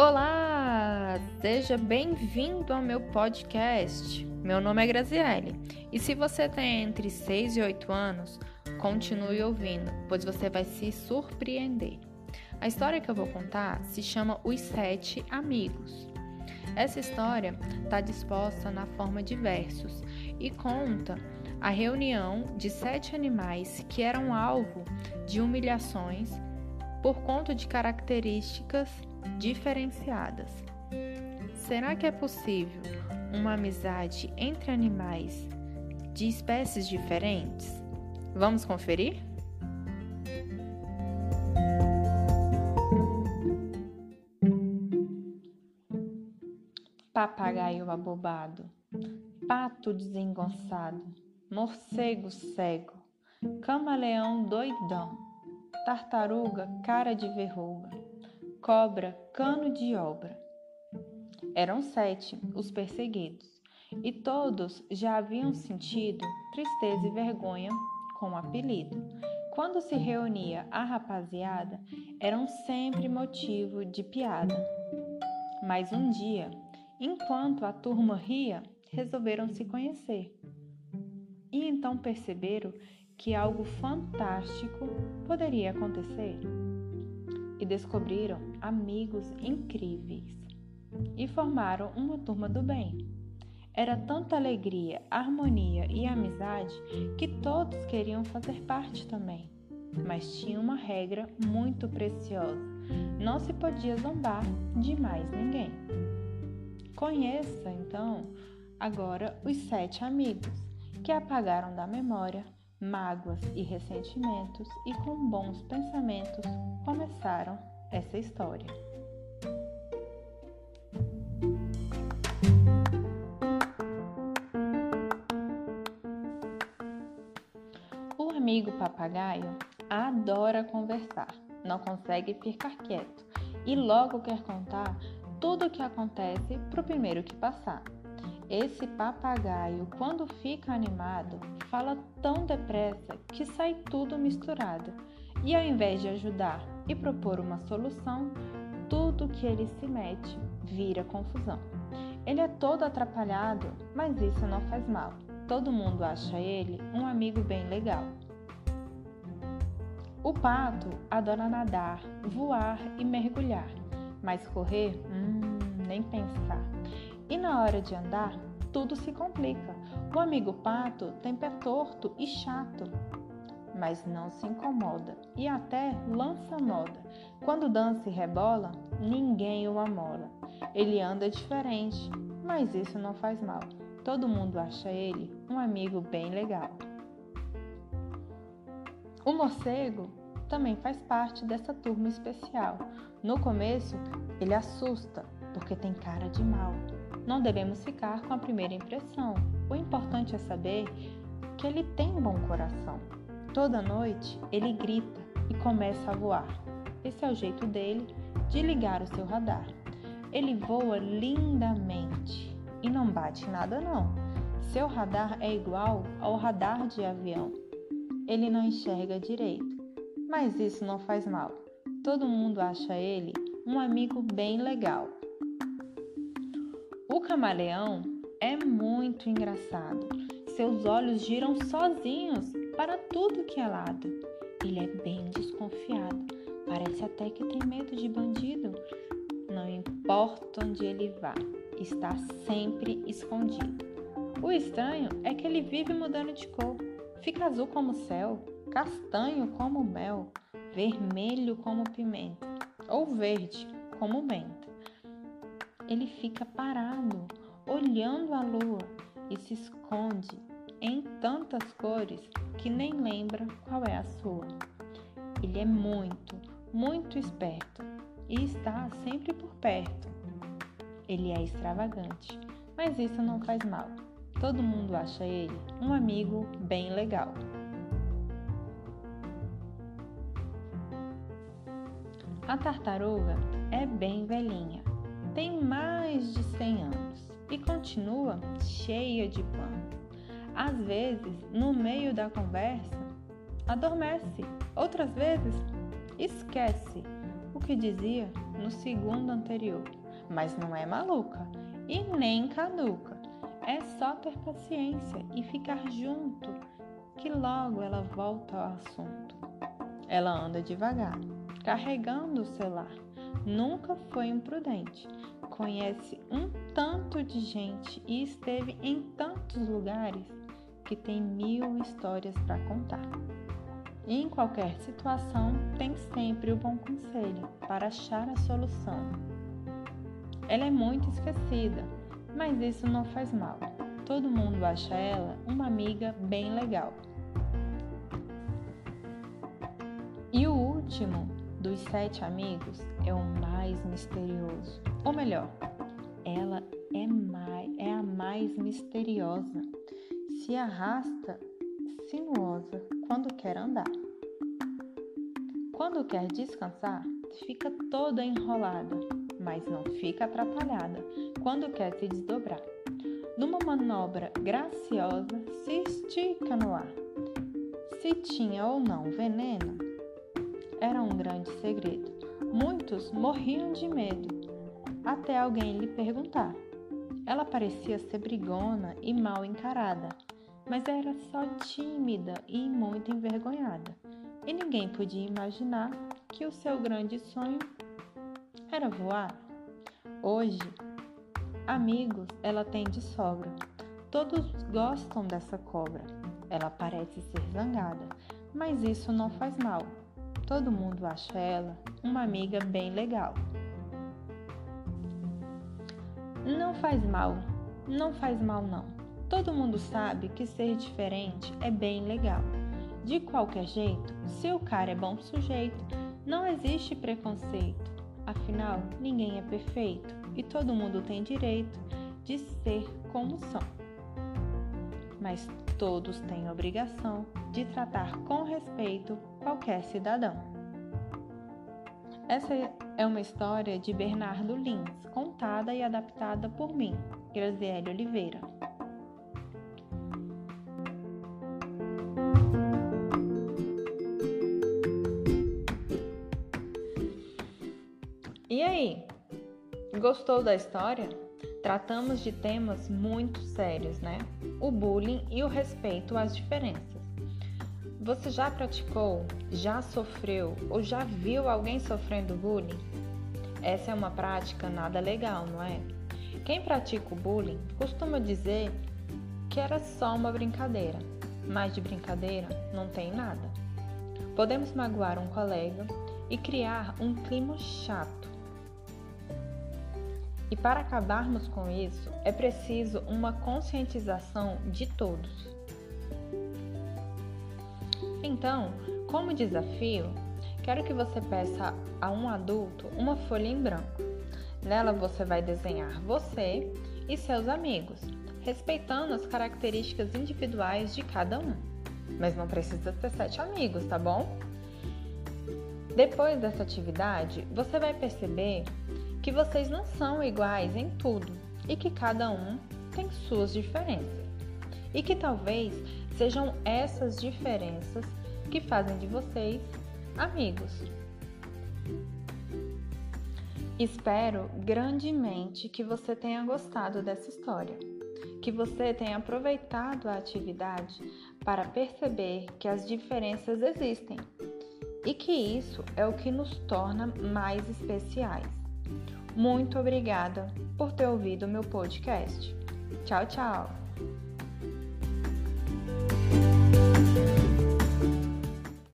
Olá! Seja bem-vindo ao meu podcast. Meu nome é Graziele e se você tem entre 6 e 8 anos, continue ouvindo, pois você vai se surpreender. A história que eu vou contar se chama Os Sete Amigos. Essa história está disposta na forma de versos e conta a reunião de sete animais que eram alvo de humilhações por conta de características diferenciadas. Será que é possível uma amizade entre animais de espécies diferentes? Vamos conferir? Papagaio abobado, pato desengonçado, morcego cego, camaleão doidão, tartaruga cara de verruga cobra, cano de obra. Eram sete os perseguidos, e todos já haviam sentido tristeza e vergonha com o apelido. Quando se reunia a rapaziada, eram sempre motivo de piada. Mas um dia, enquanto a turma ria, resolveram se conhecer. E então perceberam que algo fantástico poderia acontecer e descobriram amigos incríveis e formaram uma turma do bem. Era tanta alegria, harmonia e amizade que todos queriam fazer parte também. Mas tinha uma regra muito preciosa: não se podia zombar de mais ninguém. Conheça, então, agora os sete amigos que apagaram da memória mágoas e ressentimentos e com bons pensamentos começaram essa história. O amigo papagaio adora conversar, não consegue ficar quieto e logo quer contar tudo o que acontece para o primeiro que passar. Esse papagaio, quando fica animado, fala tão depressa que sai tudo misturado. E ao invés de ajudar e propor uma solução, tudo que ele se mete vira confusão. Ele é todo atrapalhado, mas isso não faz mal. Todo mundo acha ele um amigo bem legal. O pato adora nadar, voar e mergulhar, mas correr, hum, nem pensar. E na hora de andar, tudo se complica. O amigo pato tem pé torto e chato, mas não se incomoda e até lança moda. Quando dança e rebola, ninguém o amola. Ele anda diferente, mas isso não faz mal. Todo mundo acha ele um amigo bem legal. O morcego também faz parte dessa turma especial. No começo, ele assusta porque tem cara de mal. Não devemos ficar com a primeira impressão. O importante é saber que ele tem um bom coração. Toda noite ele grita e começa a voar. Esse é o jeito dele de ligar o seu radar. Ele voa lindamente e não bate nada não. Seu radar é igual ao radar de avião. Ele não enxerga direito, mas isso não faz mal. Todo mundo acha ele um amigo bem legal. O camaleão é muito engraçado. Seus olhos giram sozinhos para tudo que é lado. Ele é bem desconfiado. Parece até que tem medo de bandido. Não importa onde ele vá, está sempre escondido. O estranho é que ele vive mudando de cor. Fica azul como céu, castanho como mel, vermelho como pimenta ou verde como menta ele fica parado, olhando a lua e se esconde em tantas cores que nem lembra qual é a sua. Ele é muito, muito esperto e está sempre por perto. Ele é extravagante, mas isso não faz mal. Todo mundo acha ele um amigo bem legal. A tartaruga é bem velhinha tem mais de 100 anos e continua cheia de plano. Às vezes, no meio da conversa, adormece, outras vezes, esquece, o que dizia no segundo anterior, mas não é maluca e nem caduca. É só ter paciência e ficar junto, que logo ela volta ao assunto. Ela anda devagar, carregando o celular. Nunca foi imprudente. Conhece um tanto de gente e esteve em tantos lugares que tem mil histórias para contar. E em qualquer situação, tem sempre o bom conselho para achar a solução. Ela é muito esquecida, mas isso não faz mal. Todo mundo acha ela uma amiga bem legal. E o último dos sete amigos é o mais misterioso. Ou melhor, ela é, mais, é a mais misteriosa. Se arrasta sinuosa quando quer andar. Quando quer descansar, fica toda enrolada, mas não fica atrapalhada quando quer se desdobrar. Numa manobra graciosa, se estica no ar. Se tinha ou não veneno, era um grande segredo. Muitos morriam de medo, até alguém lhe perguntar. Ela parecia ser brigona e mal encarada, mas era só tímida e muito envergonhada. E ninguém podia imaginar que o seu grande sonho era voar. Hoje, amigos ela tem de sobra. Todos gostam dessa cobra. Ela parece ser zangada, mas isso não faz mal. Todo mundo acha ela uma amiga bem legal. Não faz mal, não faz mal não. Todo mundo sabe que ser diferente é bem legal. De qualquer jeito, se o cara é bom sujeito, não existe preconceito. Afinal, ninguém é perfeito e todo mundo tem direito de ser como são. Mas todos têm obrigação de tratar com respeito qualquer cidadão. Essa é uma história de Bernardo Lins, contada e adaptada por mim, Graziele Oliveira. E aí, gostou da história? Tratamos de temas muito sérios, né? O bullying e o respeito às diferenças. Você já praticou, já sofreu ou já viu alguém sofrendo bullying? Essa é uma prática nada legal, não é? Quem pratica o bullying costuma dizer que era só uma brincadeira, mas de brincadeira não tem nada. Podemos magoar um colega e criar um clima chato. E para acabarmos com isso, é preciso uma conscientização de todos. Então, como desafio, quero que você peça a um adulto uma folha em branco. Nela você vai desenhar você e seus amigos, respeitando as características individuais de cada um. Mas não precisa ter sete amigos, tá bom? Depois dessa atividade, você vai perceber que vocês não são iguais em tudo e que cada um tem suas diferenças. E que talvez sejam essas diferenças que fazem de vocês amigos. Espero grandemente que você tenha gostado dessa história, que você tenha aproveitado a atividade para perceber que as diferenças existem e que isso é o que nos torna mais especiais. Muito obrigada por ter ouvido meu podcast. Tchau, tchau!